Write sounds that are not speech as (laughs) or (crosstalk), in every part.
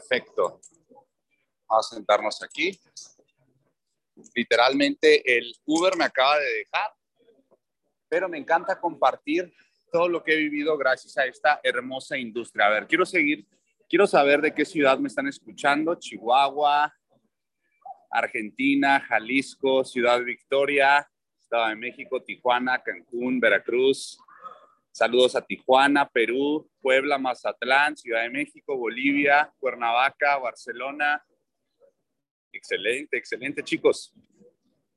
Perfecto. Vamos a sentarnos aquí. Literalmente el Uber me acaba de dejar, pero me encanta compartir todo lo que he vivido gracias a esta hermosa industria. A ver, quiero seguir, quiero saber de qué ciudad me están escuchando. Chihuahua, Argentina, Jalisco, Ciudad Victoria, Estado de México, Tijuana, Cancún, Veracruz. Saludos a Tijuana, Perú, Puebla, Mazatlán, Ciudad de México, Bolivia, Cuernavaca, Barcelona. Excelente, excelente, chicos.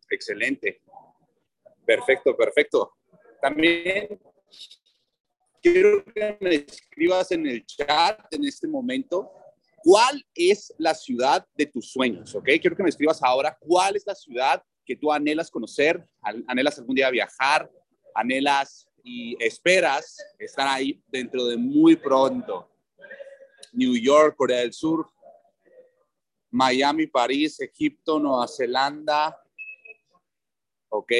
Excelente. Perfecto, perfecto. También quiero que me escribas en el chat en este momento cuál es la ciudad de tus sueños, ¿ok? Quiero que me escribas ahora cuál es la ciudad que tú anhelas conocer, anhelas algún día viajar, anhelas y esperas estar ahí dentro de muy pronto. New York, Corea del Sur, Miami, París, Egipto, Nueva Zelanda. ¿Ok?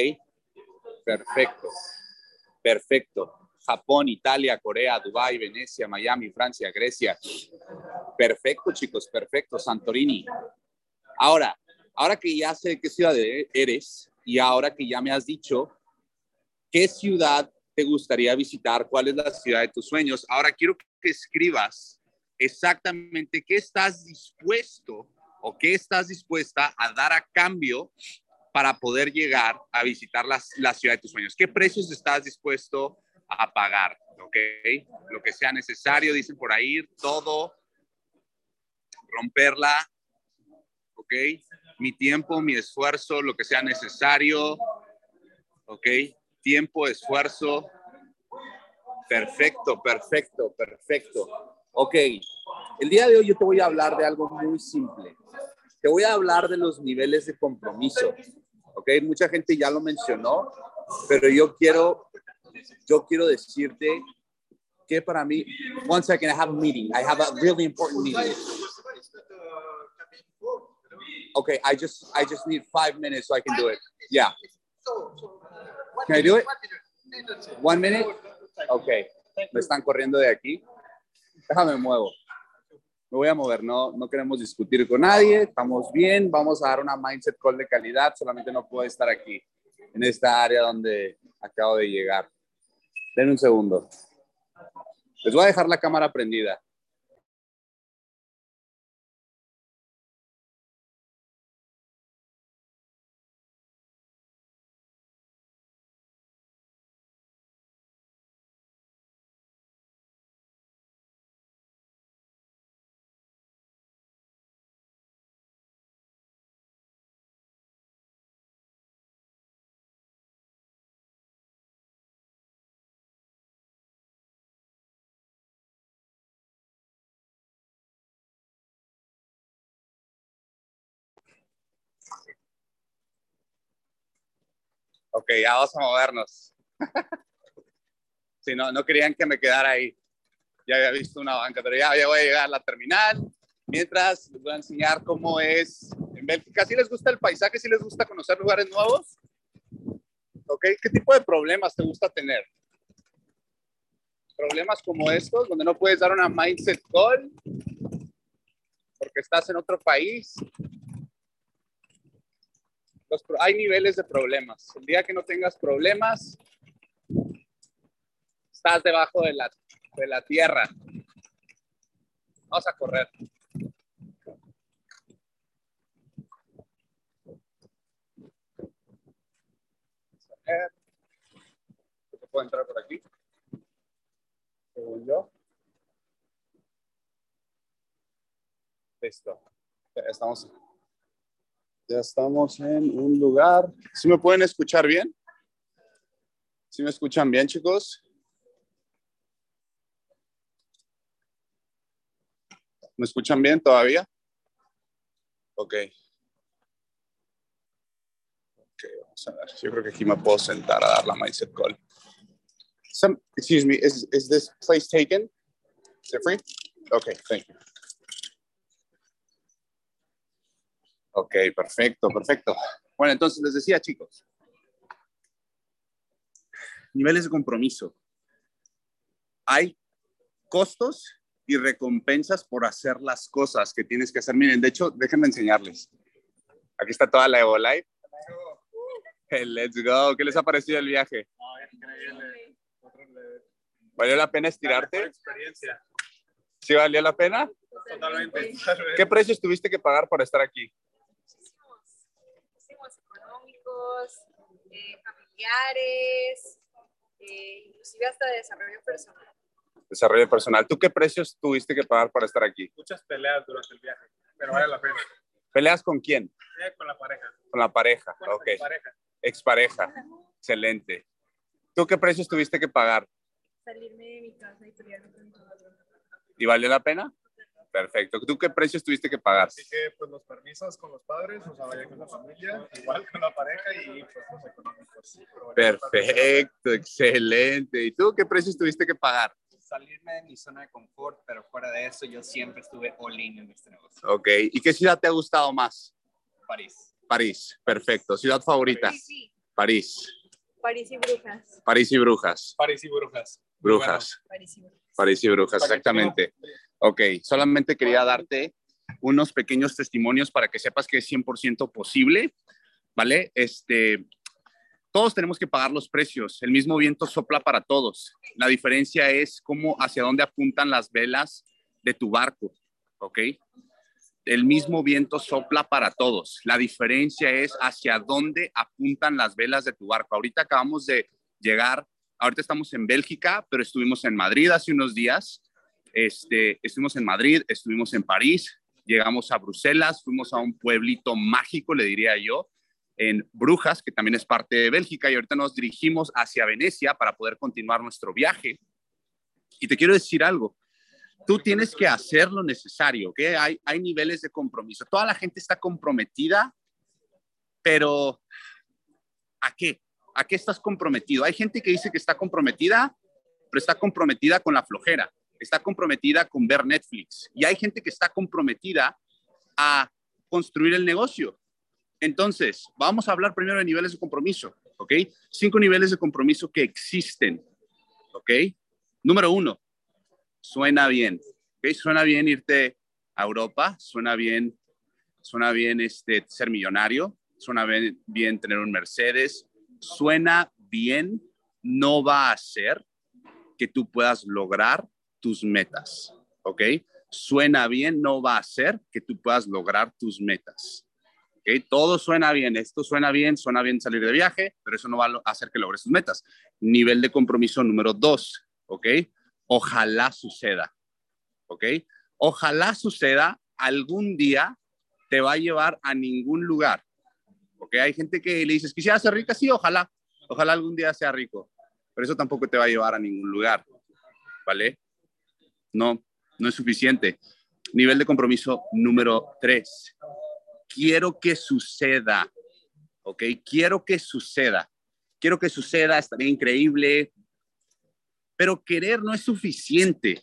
Perfecto. Perfecto. Japón, Italia, Corea, Dubái, Venecia, Miami, Francia, Grecia. Perfecto, chicos, perfecto. Santorini. Ahora, ahora que ya sé qué ciudad eres y ahora que ya me has dicho qué ciudad te gustaría visitar, cuál es la ciudad de tus sueños, ahora quiero que escribas exactamente qué estás dispuesto o qué estás dispuesta a dar a cambio para poder llegar a visitar la, la ciudad de tus sueños. ¿Qué precios estás dispuesto a pagar, ¿ok? Lo que sea necesario, dicen por ahí, todo, romperla, ¿ok? Mi tiempo, mi esfuerzo, lo que sea necesario, ¿ok? Tiempo, esfuerzo. Perfecto, perfecto, perfecto. Ok, el día de hoy yo te voy a hablar de algo muy simple. Te voy a hablar de los niveles de compromiso. Ok, mucha gente ya lo mencionó, pero yo quiero yo quiero decirte que para mí, one second, I have a meeting. I have a really important meeting. Okay, I just I just need five minutes so I can do it. Yeah. Can I do it? One minute? Okay. Me están corriendo de aquí. Déjame muevo. Me voy a mover, no, no queremos discutir con nadie, estamos bien, vamos a dar una mindset call de calidad, solamente no puedo estar aquí, en esta área donde acabo de llegar. Den un segundo. Les voy a dejar la cámara prendida. Ok, ya vamos a movernos. (laughs) Si no, no querían que me quedara ahí. Ya había visto una banca, pero ya, ya voy a llegar a la terminal. Mientras les voy a enseñar cómo es en Bélgica. ¿Sí les gusta el paisaje? ¿Sí les gusta conocer lugares nuevos? ¿Ok? ¿Qué tipo de problemas te gusta tener? Problemas como estos, donde no puedes dar una mindset call porque estás en otro país hay niveles de problemas. El día que no tengas problemas, estás debajo de la, de la tierra. Vamos a correr. ¿Se puede entrar por aquí? Según yo. Listo. Estamos ya estamos en un lugar. ¿Sí me pueden escuchar bien? ¿Sí me escuchan bien, chicos? ¿Me escuchan bien todavía? Ok. Ok, vamos a ver. Yo creo que aquí me puedo sentar a dar la mindset call. excuse me, is, is this place taken? Is it free? Okay, thank you. Ok, perfecto, perfecto. Bueno, entonces les decía, chicos, niveles de compromiso. Hay costos y recompensas por hacer las cosas que tienes que hacer. Miren, de hecho, déjenme enseñarles. Aquí está toda la Evo Live. (laughs) Let's go. ¿Qué les ha parecido el viaje? ¿Valió la pena estirarte? ¿Sí valió la pena? Totalmente. ¿Qué precios tuviste que pagar por estar aquí? Eh, familiares, eh, inclusive hasta de desarrollo personal. Desarrollo personal. ¿Tú qué precios tuviste que pagar para estar aquí? Muchas peleas durante el viaje, pero vale la pena. ¿Peleas con quién? Eh, con la pareja. Con la pareja. Bueno, ok. con la pareja. Expareja. Excelente. ¿Tú qué precios tuviste que pagar? Salirme de mi casa y pelearme con mi. ¿Y valió la pena? Perfecto. ¿Tú qué precios tuviste que pagar? Así que, pues, los permisos con los padres, o sea, vaya con la familia, igual con la pareja y, pues, los económicos. Perfecto, excelente. ¿Y tú qué precios tuviste que pagar? salirme de mi zona de confort, pero fuera de eso yo siempre estuve all in en este negocio. Ok. ¿Y qué ciudad te ha gustado más? París. París. Perfecto. ¿Ciudad favorita? Sí. París. París y Brujas. París y Brujas. París y brujas. Brujas. París y Brujas. París y Brujas, exactamente. Ok, solamente quería darte unos pequeños testimonios para que sepas que es 100% posible, ¿vale? Este, todos tenemos que pagar los precios. El mismo viento sopla para todos. La diferencia es cómo, hacia dónde apuntan las velas de tu barco, ¿ok? El mismo viento sopla para todos. La diferencia es hacia dónde apuntan las velas de tu barco. Ahorita acabamos de llegar, ahorita estamos en Bélgica, pero estuvimos en Madrid hace unos días. Este, estuvimos en Madrid, estuvimos en París, llegamos a Bruselas, fuimos a un pueblito mágico, le diría yo, en Brujas, que también es parte de Bélgica, y ahorita nos dirigimos hacia Venecia para poder continuar nuestro viaje. Y te quiero decir algo, tú tienes que hacer lo necesario, ¿ok? Hay, hay niveles de compromiso. Toda la gente está comprometida, pero ¿a qué? ¿A qué estás comprometido? Hay gente que dice que está comprometida, pero está comprometida con la flojera, está comprometida con ver Netflix, y hay gente que está comprometida a construir el negocio. Entonces, vamos a hablar primero de niveles de compromiso, ¿ok? Cinco niveles de compromiso que existen, ¿ok? Número uno, suena bien, ¿ok? Suena bien irte a Europa, suena bien, suena bien este, ser millonario, suena bien, bien tener un Mercedes, suena bien, no va a ser que tú puedas lograr tus metas, ¿ok? Suena bien, no va a ser que tú puedas lograr tus metas. ¿ok? Todo suena bien, esto suena bien, suena bien salir de viaje, pero eso no va a hacer que logres tus metas. Nivel de compromiso número dos, ¿ok? Ojalá suceda, ¿ok? Ojalá suceda, algún día te va a llevar a ningún lugar, ¿ok? Hay gente que le dices, quisiera ser rica, sí, ojalá, ojalá algún día sea rico, pero eso tampoco te va a llevar a ningún lugar, ¿vale? No, no es suficiente. Nivel de compromiso número tres, quiero que suceda, ¿ok? Quiero que suceda. Quiero que suceda, estaría increíble, pero querer no es suficiente.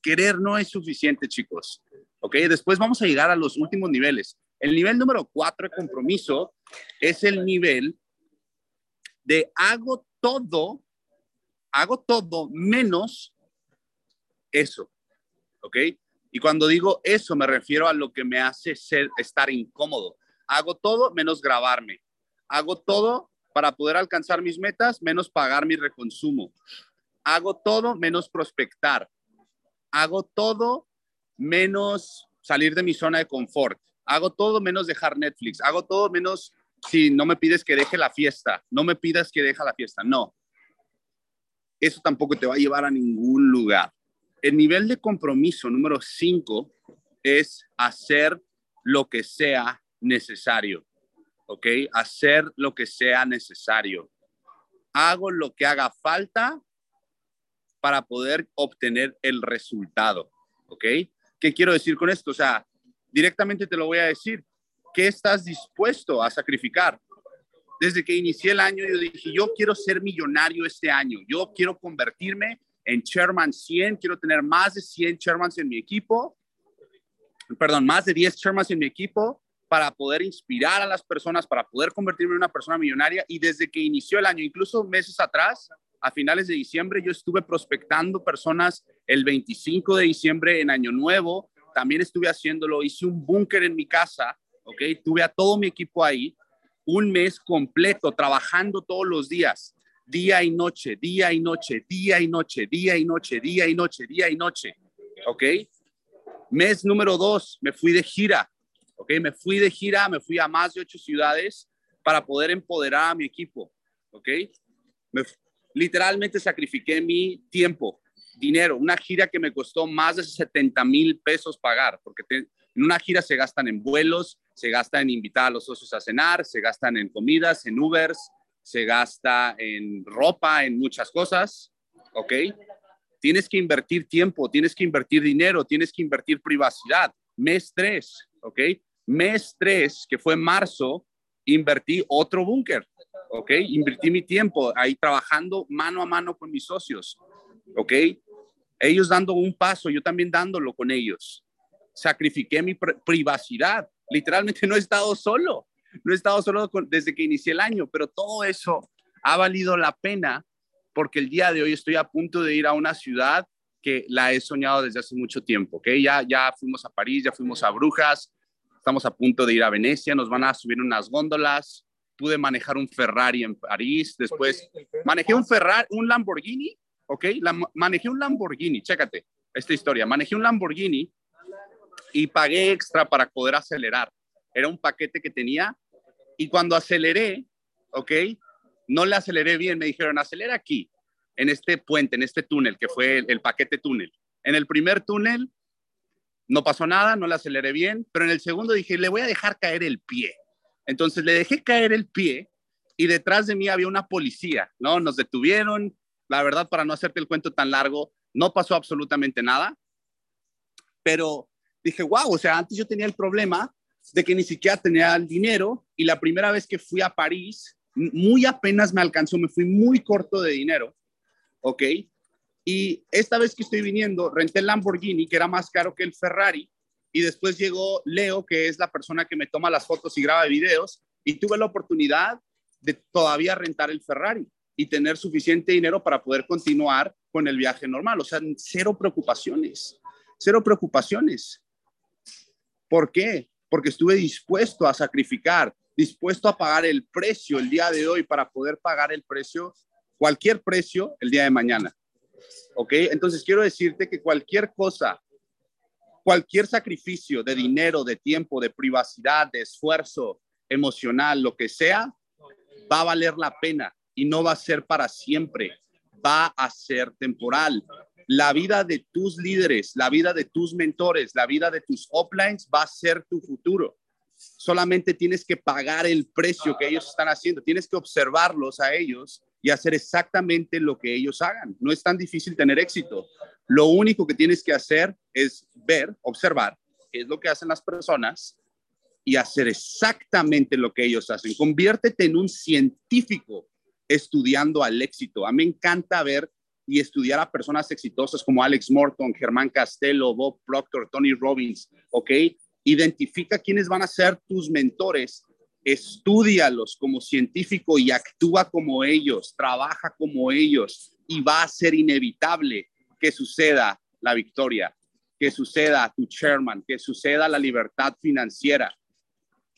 Querer no es suficiente, chicos, ¿ok? Después vamos a llegar a los últimos niveles. El nivel número cuatro de compromiso es el nivel de hago todo, hago todo menos eso, ¿ok? Y cuando digo eso, me refiero a lo que me hace ser, estar incómodo. Hago todo menos grabarme. Hago todo para poder alcanzar mis metas, menos pagar mi reconsumo. Hago todo menos prospectar. Hago todo menos salir de mi zona de confort. Hago todo menos dejar Netflix. Hago todo menos si no me pides que deje la fiesta. No me pidas que deje la fiesta. No. Eso tampoco te va a llevar a ningún lugar. El nivel de compromiso número cinco es hacer lo que sea necesario, ¿ok? Hacer lo que sea necesario. Hago lo que haga falta para poder obtener el resultado, ¿ok? ¿Qué quiero decir con esto? O sea, directamente te lo voy a decir. ¿Qué estás dispuesto a sacrificar? Desde que inicié el año, yo dije, yo quiero ser millonario este año. Yo quiero convertirme en Chairman 100, quiero tener más de 100 Chairmans en mi equipo, perdón, más de 10 Chairmans en mi equipo para poder inspirar a las personas, para poder convertirme en una persona millonaria. Y desde que inició el año, incluso meses atrás, a finales de diciembre, yo estuve prospectando personas El 25 de diciembre en Año Nuevo también estuve haciéndolo. Hice un búnker en mi casa, ¿ok? Tuve a todo mi equipo ahí, un mes completo, trabajando todos los días, día y noche, día y noche, día y noche, día y noche, día y noche, día y noche, ¿ok? Mes número dos, me fui de gira, ¿ok? Me fui de gira, me fui a más de ocho ciudades para poder empoderar a mi equipo, ¿ok? Me, literalmente sacrifiqué mi tiempo, dinero, una gira que me costó más de 70 mil pesos pagar, porque en una gira se gastan en vuelos, se gasta en invitar a los socios a cenar, se gastan en comidas, en Ubers, se gasta en ropa, en muchas cosas, ¿ok? Tienes que invertir tiempo, tienes que invertir dinero, tienes que invertir privacidad. Mes 3, ¿ok? Mes 3, que fue marzo, invertí otro búnker, ¿ok? Invertí mi tiempo ahí trabajando mano a mano con mis socios, ¿ok? Ellos dando un paso, yo también dándolo con ellos. Sacrifiqué mi privacidad. Literalmente no he estado solo, no he estado solo desde que inicié el año, pero todo eso ha valido la pena porque el día de hoy estoy a punto de ir a una ciudad que la he soñado desde hace mucho tiempo, ¿ok? Ya, ya fuimos a París, ya fuimos a Brujas, estamos a punto de ir a Venecia, nos van a subir unas góndolas, pude manejar un Ferrari en París, después manejé un Ferrari, un Lamborghini, ¿ok? manejé un Lamborghini, chécate esta historia, manejé un Lamborghini y pagué extra para poder acelerar. Era un paquete que tenía y cuando aceleré, ¿ok? No le aceleré bien, me dijeron, acelera aquí, en este puente, en este túnel, que fue el, el paquete túnel. En el primer túnel no pasó nada, no le aceleré bien, pero en el segundo dije, le voy a dejar caer el pie. Entonces le dejé caer el pie y detrás de mí había una policía, ¿no? Nos detuvieron, la verdad, para no hacerte el cuento tan largo, no pasó absolutamente nada, pero dije, wow, o sea, antes yo tenía el problema de que ni siquiera tenía el dinero y la primera vez que fui a París, muy apenas me alcanzó, me fui muy corto de dinero, ¿ok? Y esta vez que estoy viniendo, renté el Lamborghini, que era más caro que el Ferrari, y después llegó Leo, que es la persona que me toma las fotos y graba videos, y tuve la oportunidad de todavía rentar el Ferrari y tener suficiente dinero para poder continuar con el viaje normal. O sea, cero preocupaciones, cero preocupaciones. ¿Por qué? Porque estuve dispuesto a sacrificar, dispuesto a pagar el precio el día de hoy para poder pagar el precio, cualquier precio, el día de mañana. ¿Ok? Entonces quiero decirte que cualquier cosa cualquier sacrificio de dinero, de tiempo, de privacidad, de esfuerzo emocional, lo que sea, va a valer la pena y no va a ser para siempre, va a ser temporal. La vida de tus líderes, la vida de tus mentores, la vida de tus uplines va a ser tu futuro. Solamente tienes que pagar el precio que ellos están haciendo, tienes que observarlos a ellos y hacer exactamente lo que ellos hagan. No es tan difícil tener éxito. Lo único que tienes que hacer es ver, observar es lo que hacen las personas y hacer exactamente lo que ellos hacen. Conviértete en un científico estudiando al éxito. A mí me encanta ver y estudiar a personas exitosas como Alex Morton, Germán Castelo, Bob Proctor, Tony Robbins, ¿ok? Identifica quiénes van a ser tus mentores, estudialos como científico y actúa como ellos, trabaja como ellos y va a ser inevitable que suceda la victoria, que suceda tu chairman, que suceda la libertad financiera.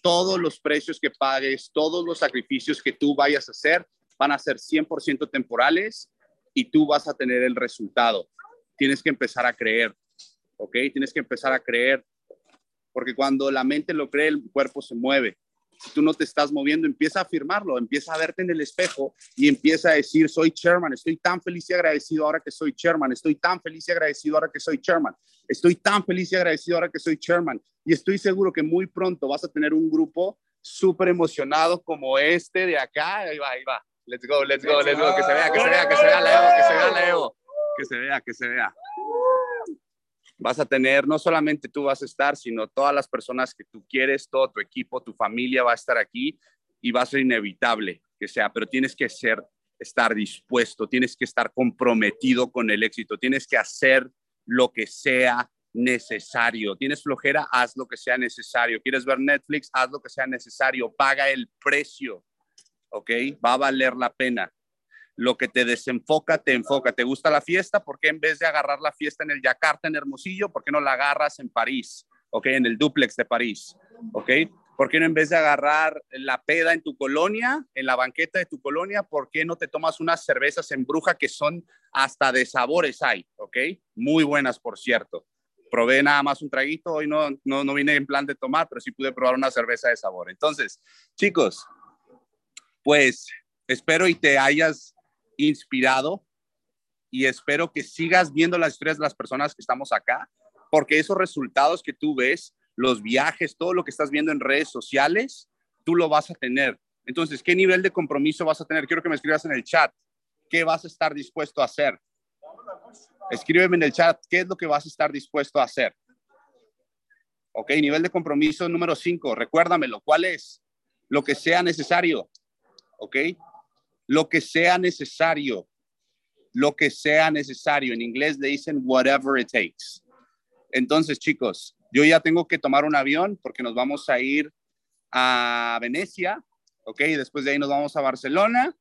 Todos los precios que pagues, todos los sacrificios que tú vayas a hacer van a ser 100% temporales y tú vas a tener el resultado. Tienes que empezar a creer, ¿ok? Tienes que empezar a creer, porque cuando la mente lo cree, el cuerpo se mueve si tú no te estás moviendo, empieza a afirmarlo, empieza a verte en el espejo y empieza a decir, soy chairman, estoy tan feliz y agradecido ahora que soy chairman, estoy tan feliz y agradecido ahora que soy chairman, estoy tan feliz y agradecido ahora que soy chairman. Y estoy seguro que muy pronto vas a tener un grupo súper emocionado como este de acá. Ahí va, ahí va. Let's go, let's go, let's go. Que se vea, que se vea, que se vea Leo, que se vea Leo. Que se vea, que se vea vas a tener, no solamente tú vas a estar, sino todas las personas que tú quieres, todo tu equipo, tu familia va a estar aquí y va a ser inevitable que sea, pero tienes que ser, estar dispuesto, tienes que estar comprometido con el éxito, tienes que hacer lo que sea necesario. Tienes flojera, haz lo que sea necesario. ¿Quieres ver Netflix? Haz lo que sea necesario. Paga el precio, ¿ok? Va a valer la pena. lo que te desenfoca, te enfoca. ¿Te gusta la fiesta? ¿Por qué en vez de agarrar la fiesta en el Yakarta, en Hermosillo, por qué no la agarras en París? ¿Ok? En el duplex de París. ¿Ok? ¿Por qué no en vez de agarrar la peda en tu colonia, en la banqueta de tu colonia, por qué no te tomas unas cervezas en bruja que son hasta de sabores hay? ¿Ok? Muy buenas, por cierto. Probé nada más un traguito, hoy no, no, no vine en plan de tomar, pero sí pude probar una cerveza de sabor. Entonces, chicos, pues espero y te hayas inspirado y espero que sigas viendo las historias de las personas que estamos acá, porque esos resultados que tú ves, los viajes, todo lo que estás viendo en redes sociales, tú lo vas a tener. Entonces, ¿qué nivel de compromiso vas a tener? Quiero que me escribas en el chat. ¿Qué vas a estar dispuesto a hacer? Escríbeme en el chat qué es lo que vas a estar dispuesto a hacer. Ok, nivel de compromiso número 5, recuérdamelo. ¿Cuál es? Lo que sea necesario. Ok, lo que sea necesario, lo que sea necesario. En inglés le dicen whatever it takes. Entonces, chicos, yo ya tengo que tomar un avión porque nos vamos a ir a Venecia, ¿ok? Después de ahí nos vamos a Barcelona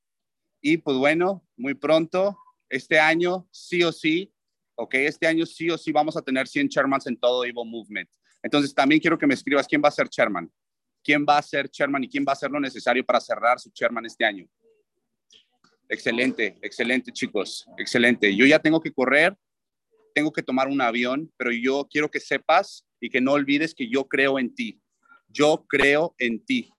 y pues bueno, muy pronto, este año sí o sí, ¿ok? Este año sí o sí vamos a tener 100 chairmans en todo Evo Movement. Entonces también quiero que me escribas quién va a ser chairman, quién va a ser chairman y quién va a hacer lo necesario para cerrar su chairman este año. Excelente, excelente chicos, excelente. Yo ya tengo que correr, tengo que tomar un avión, pero yo quiero que sepas y que no olvides que yo creo en ti. Yo creo en ti.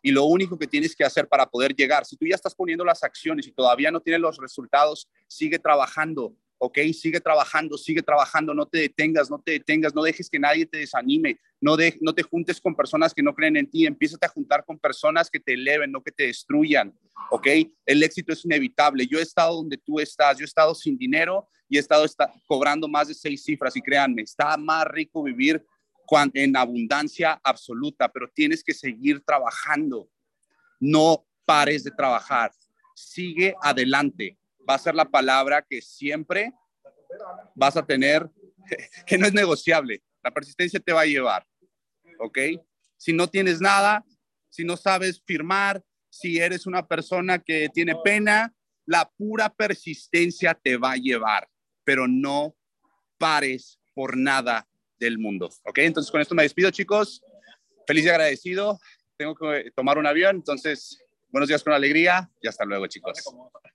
Y lo único que tienes que hacer para poder llegar, si tú ya estás poniendo las acciones y todavía no tienes los resultados, sigue trabajando, ¿ok? Sigue trabajando, sigue trabajando, no te detengas, no te detengas, no dejes que nadie te desanime, no, de, no te juntes con personas que no creen en ti, empieza a juntar con personas que te eleven, no que te destruyan, ¿ok? El éxito es inevitable. Yo he estado donde tú estás, yo he estado sin dinero y he estado cobrando más de seis cifras y créanme, está más rico vivir en abundancia absoluta, pero tienes que seguir trabajando. No pares de trabajar. Sigue adelante va a ser la palabra que siempre vas a tener, (laughs) que no es negociable. La persistencia te va a llevar, ¿ok? Si no tienes nada, si no sabes firmar, si eres una persona que tiene pena, la pura persistencia te va a llevar, pero no pares por nada del mundo, ¿ok? Entonces con esto me despido, chicos. Feliz y agradecido. Tengo que tomar un avión, entonces buenos días con alegría y hasta luego, chicos.